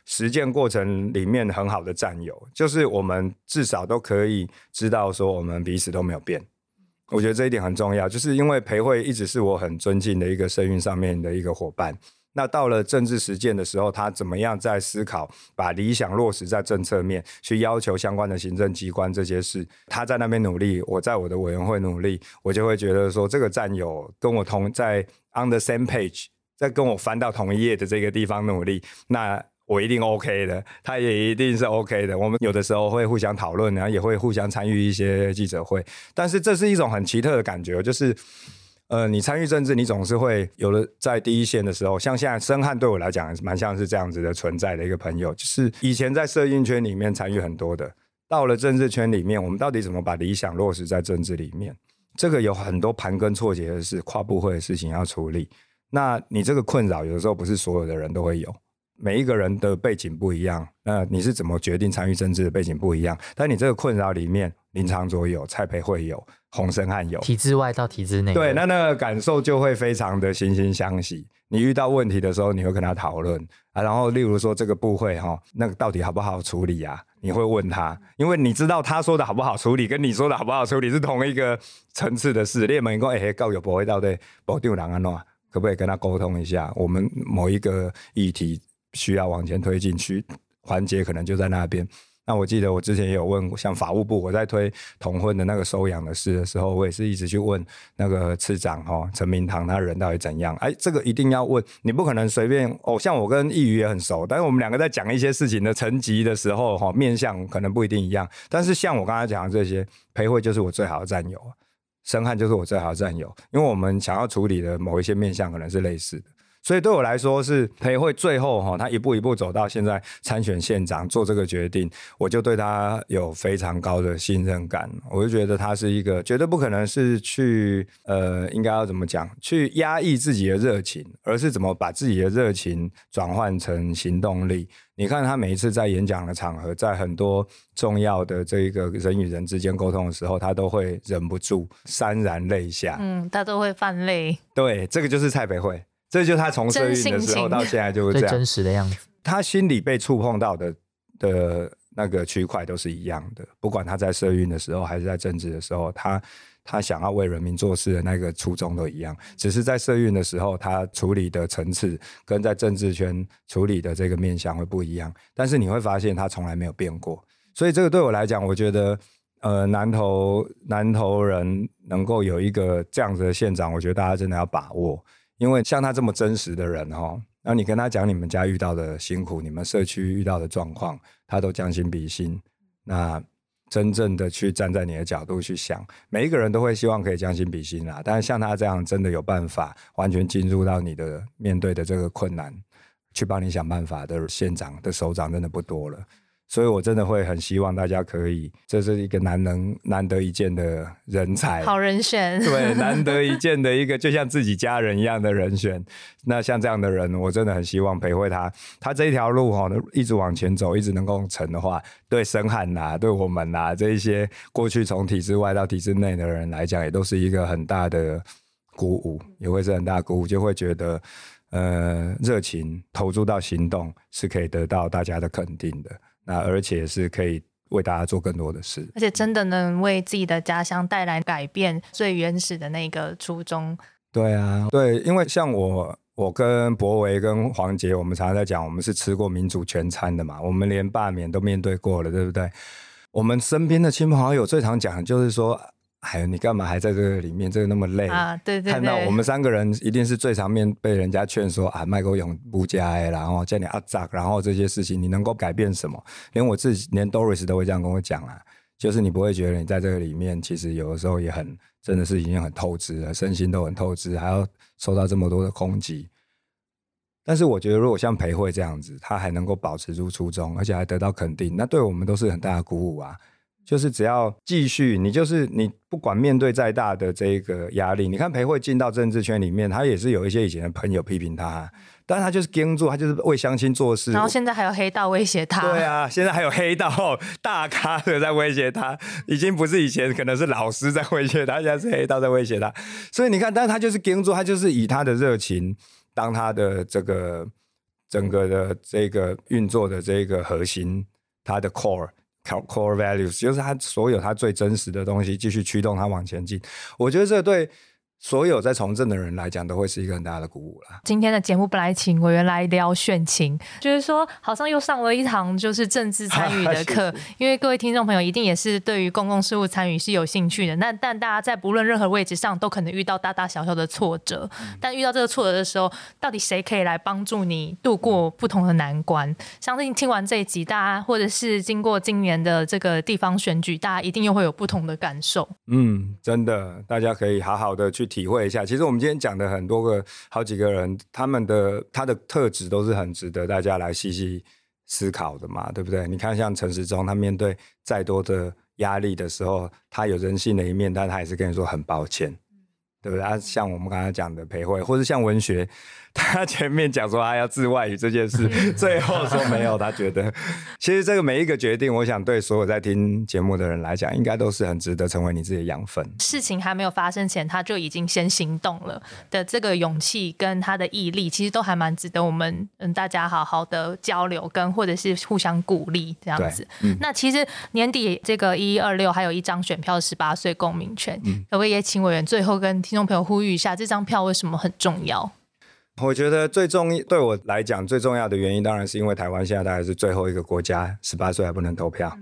实践过程里面很好的战友，就是我们至少都可以知道说我们彼此都没有变。我觉得这一点很重要，就是因为裴慧一直是我很尊敬的一个声运上面的一个伙伴。那到了政治实践的时候，他怎么样在思考把理想落实在政策面，去要求相关的行政机关这些事，他在那边努力，我在我的委员会努力，我就会觉得说这个战友跟我同在 on the same page，在跟我翻到同一页的这个地方努力，那。我一定 OK 的，他也一定是 OK 的。我们有的时候会互相讨论，然后也会互相参与一些记者会。但是这是一种很奇特的感觉，就是呃，你参与政治，你总是会有了在第一线的时候。像现在申汉对我来讲，蛮像是这样子的存在的一个朋友，就是以前在社运圈里面参与很多的，到了政治圈里面，我们到底怎么把理想落实在政治里面？这个有很多盘根错节的事，跨部会的事情要处理。那你这个困扰，有的时候不是所有的人都会有。每一个人的背景不一样，那你是怎么决定参与政治的背景不一样？但你这个困扰里面，林长佐有，蔡培慧有，洪生汉有，体制外到体制内，对，那那个感受就会非常的惺惺相惜。你遇到问题的时候，你会跟他讨论啊，然后例如说这个部会哈，那个到底好不好处理啊？你会问他，因为你知道他说的好不好处理，跟你说的好不好处理是同一个层次的事。列门讲，哎，告有不会到底保定人安怎，可不可以跟他沟通一下？我们某一个议题。需要往前推进去，环节可能就在那边。那我记得我之前也有问过，像法务部，我在推同婚的那个收养的事的时候，我也是一直去问那个次长哈陈明堂，他人到底怎样？哎，这个一定要问，你不可能随便哦。像我跟易宇也很熟，但是我们两个在讲一些事情的层级的时候，哈，面相可能不一定一样。但是像我刚才讲的这些，裴慧就是我最好的战友，申汉就是我最好的战友，因为我们想要处理的某一些面相可能是类似的。所以对我来说是裴慧最后哈，他一步一步走到现在参选县长做这个决定，我就对他有非常高的信任感。我就觉得他是一个绝对不可能是去呃，应该要怎么讲，去压抑自己的热情，而是怎么把自己的热情转换成行动力。你看他每一次在演讲的场合，在很多重要的这一个人与人之间沟通的时候，他都会忍不住潸然泪下。嗯，他都会犯泪。对，这个就是蔡培慧。这就是他从社运的时候到现在就是 这样真实的样子。他心里被触碰到的的那个区块都是一样的，不管他在社运的时候还是在政治的时候，他他想要为人民做事的那个初衷都一样。只是在社运的时候，他处理的层次跟在政治圈处理的这个面向会不一样。但是你会发现他从来没有变过。所以这个对我来讲，我觉得呃南投南投人能够有一个这样子的县长，我觉得大家真的要把握。因为像他这么真实的人哈，然后你跟他讲你们家遇到的辛苦，你们社区遇到的状况，他都将心比心。那真正的去站在你的角度去想，每一个人都会希望可以将心比心啦。但是像他这样真的有办法完全进入到你的面对的这个困难，去帮你想办法的县长的首长真的不多了。所以，我真的会很希望大家可以，这是一个难能难得一见的人才，好人选，对，难得一见的一个 就像自己家人一样的人选。那像这样的人，我真的很希望陪会他，他这一条路哈，一直往前走，一直能够成的话，对深汉呐，对我们呐，这一些过去从体制外到体制内的人来讲，也都是一个很大的鼓舞，也会是很大鼓舞，就会觉得，呃，热情投注到行动，是可以得到大家的肯定的。那而且是可以为大家做更多的事，而且真的能为自己的家乡带来改变，最原始的那个初衷。对啊，对，因为像我，我跟博维跟黄杰，我们常常在讲，我们是吃过民主全餐的嘛，我们连罢免都面对过了，对不对？我们身边的亲朋好友最常讲的就是说。哎，你干嘛还在这个里面？这个那么累啊！对对对，看到我们三个人一定是最常面被人家劝说啊，麦克永不加哎，然后叫你阿扎，然后这些事情你能够改变什么？连我自己，连 Doris 都会这样跟我讲啊，就是你不会觉得你在这个里面，其实有的时候也很真的是已经很透支了，身心都很透支，还要受到这么多的攻击。但是我觉得，如果像裴慧这样子，他还能够保持住初衷，而且还得到肯定，那对我们都是很大的鼓舞啊。就是只要继续，你就是你，不管面对再大的这个压力，你看裴慧进到政治圈里面，他也是有一些以前的朋友批评他，但是他就是盯住，他就是为乡亲做事。然后现在还有黑道威胁他。对啊，现在还有黑道大咖的在威胁他，已经不是以前可能是老师在威胁他，现在是黑道在威胁他。所以你看，但是他就是盯住，他就是以他的热情当他的这个整个的这个运作的这个核心，他的 core。Core values 就是他所有他最真实的东西，继续驱动他往前进。我觉得这对。所有在从政的人来讲，都会是一个很大的鼓舞啦。今天的节目本来请委员来聊选情，就是说好像又上了一堂就是政治参与的 课。因为各位听众朋友一定也是对于公共事务参与是有兴趣的。那但大家在不论任何位置上，都可能遇到大大小小的挫折。但遇到这个挫折的时候，到底谁可以来帮助你度过不同的难关？相信听完这一集，大家或者是经过今年的这个地方选举，大家一定又会有不同的感受。嗯，真的，大家可以好好的去。体会一下，其实我们今天讲的很多个、好几个人，他们的他的特质都是很值得大家来细细思考的嘛，对不对？你看，像陈时中，他面对再多的压力的时候，他有人性的一面，但他也是跟你说很抱歉，对不对？啊像我们刚才讲的培慧，或者像文学。他前面讲说他要治外语这件事，最后说没有。他觉得，其实这个每一个决定，我想对所有在听节目的人来讲，应该都是很值得成为你自己的养分。事情还没有发生前，他就已经先行动了的这个勇气跟他的毅力，其实都还蛮值得我们嗯大家好好的交流，跟或者是互相鼓励这样子。那其实年底这个一二六还有一张选票十八岁公民权，可不可以也请委员最后跟听众朋友呼吁一下，这张票为什么很重要？我觉得最重对我来讲最重要的原因，当然是因为台湾现在大概是最后一个国家，十八岁还不能投票。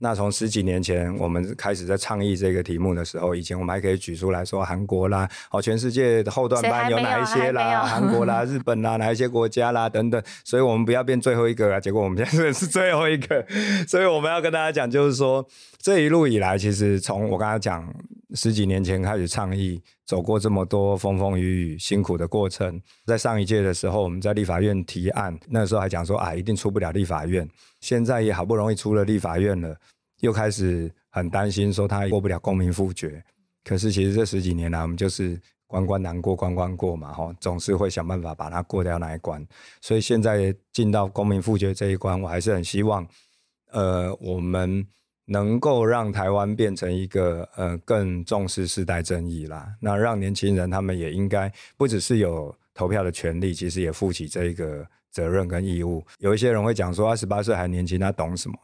那从十几年前我们开始在倡议这个题目的时候，以前我们还可以举出来说韩国啦，哦，全世界的后段班有哪一些啦，韩国啦、日本啦，哪一些国家啦等等，所以我们不要变最后一个啊。结果我们现在是最后一个，所以我们要跟大家讲，就是说这一路以来，其实从我刚才讲十几年前开始倡议，走过这么多风风雨雨、辛苦的过程，在上一届的时候，我们在立法院提案，那时候还讲说啊，一定出不了立法院。现在也好不容易出了立法院了，又开始很担心说他过不了公民复决。可是其实这十几年来，我们就是关关难过关关过嘛，哈，总是会想办法把它过掉那一关。所以现在进到公民复决这一关，我还是很希望，呃，我们能够让台湾变成一个呃更重视世代正义啦。那让年轻人他们也应该不只是有投票的权利，其实也负起这一个。责任跟义务，有一些人会讲说，二十八岁还年轻，他懂什么？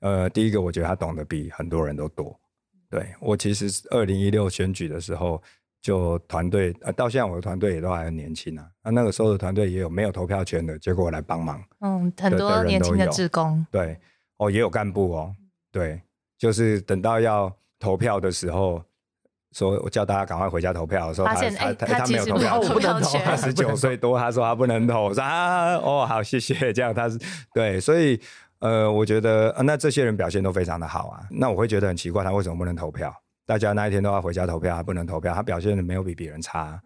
呃，第一个，我觉得他懂得比很多人都多。对我其实二零一六选举的时候，就团队呃，到现在我的团队也都还很年轻啊。那那个时候的团队也有没有投票权的，结果来帮忙。嗯，很多年轻的职工。对，哦，也有干部哦。对，就是等到要投票的时候。说我叫大家赶快回家投票的时候，他他他没有投票，我不能投。他十九岁多，他说他不能投。我说啊，哦，好，谢谢。这样他是对，所以呃，我觉得那这些人表现都非常的好啊。那我会觉得很奇怪，他为什么不能投票？大家那一天都要回家投票，他不能投票，他表现的没有比别人差。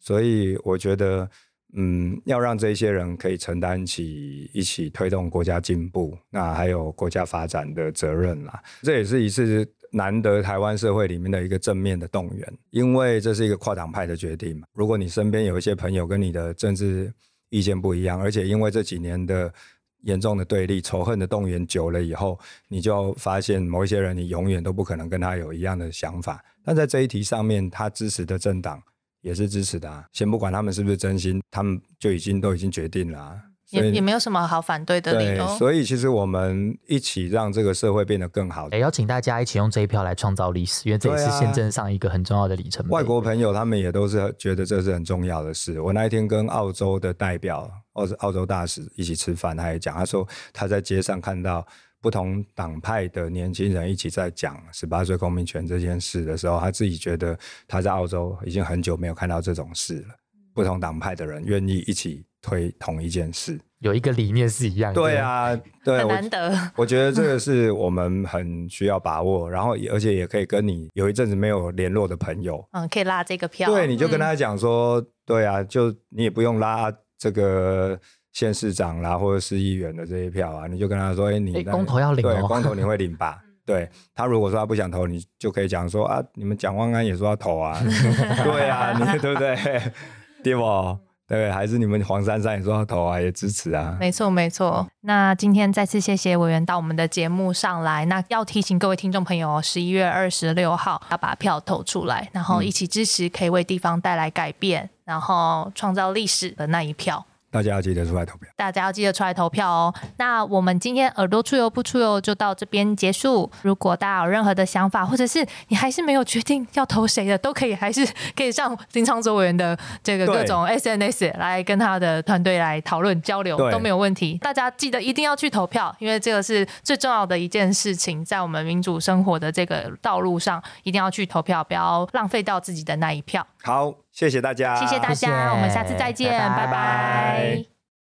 所以我觉得，嗯，要让这些人可以承担起一起推动国家进步，那还有国家发展的责任啦。这也是一次。难得台湾社会里面的一个正面的动员，因为这是一个跨党派的决定嘛。如果你身边有一些朋友跟你的政治意见不一样，而且因为这几年的严重的对立、仇恨的动员久了以后，你就发现某一些人，你永远都不可能跟他有一样的想法。但在这一题上面，他支持的政党也是支持的啊。先不管他们是不是真心，他们就已经都已经决定了。也也没有什么好反对的理由，所以其实我们一起让这个社会变得更好。也邀请大家一起用这一票来创造历史，因为这也是宪政上一个很重要的里程碑。外国朋友他们也都是觉得这是很重要的事。我那一天跟澳洲的代表，澳澳洲大使一起吃饭，他也讲，他说他在街上看到不同党派的年轻人一起在讲十八岁公民权这件事的时候，他自己觉得他在澳洲已经很久没有看到这种事了。不同党派的人愿意一起。推同一件事，有一个理念是一样的。对啊，对，很难得。我觉得这个是我们很需要把握，然后而且也可以跟你有一阵子没有联络的朋友，嗯，可以拉这个票。对，你就跟他讲说，对啊，就你也不用拉这个县市长啦，或者市议员的这些票啊，你就跟他说，哎，你公投要领，对，公投 你会领吧？对他如果说他不想投，你就可以讲说啊，你们蒋万安也说要投啊，对啊，你对不对？对不？对，还是你们黄珊珊也说要投啊，也支持啊。没错，没错。那今天再次谢谢委员到我们的节目上来。那要提醒各位听众朋友，十一月二十六号要把票投出来，然后一起支持，可以为地方带来改变，然后创造历史的那一票。大家要记得出来投票，大家要记得出来投票哦。那我们今天耳朵出游不出游就到这边结束。如果大家有任何的想法，或者是你还是没有决定要投谁的，都可以还是可以上林昌卓委员的这个各种 SNS 来跟他的团队来讨论交流，都没有问题。大家记得一定要去投票，因为这个是最重要的一件事情，在我们民主生活的这个道路上，一定要去投票，不要浪费掉自己的那一票。好。谢谢大家，谢谢大家，我们下次再见，拜拜。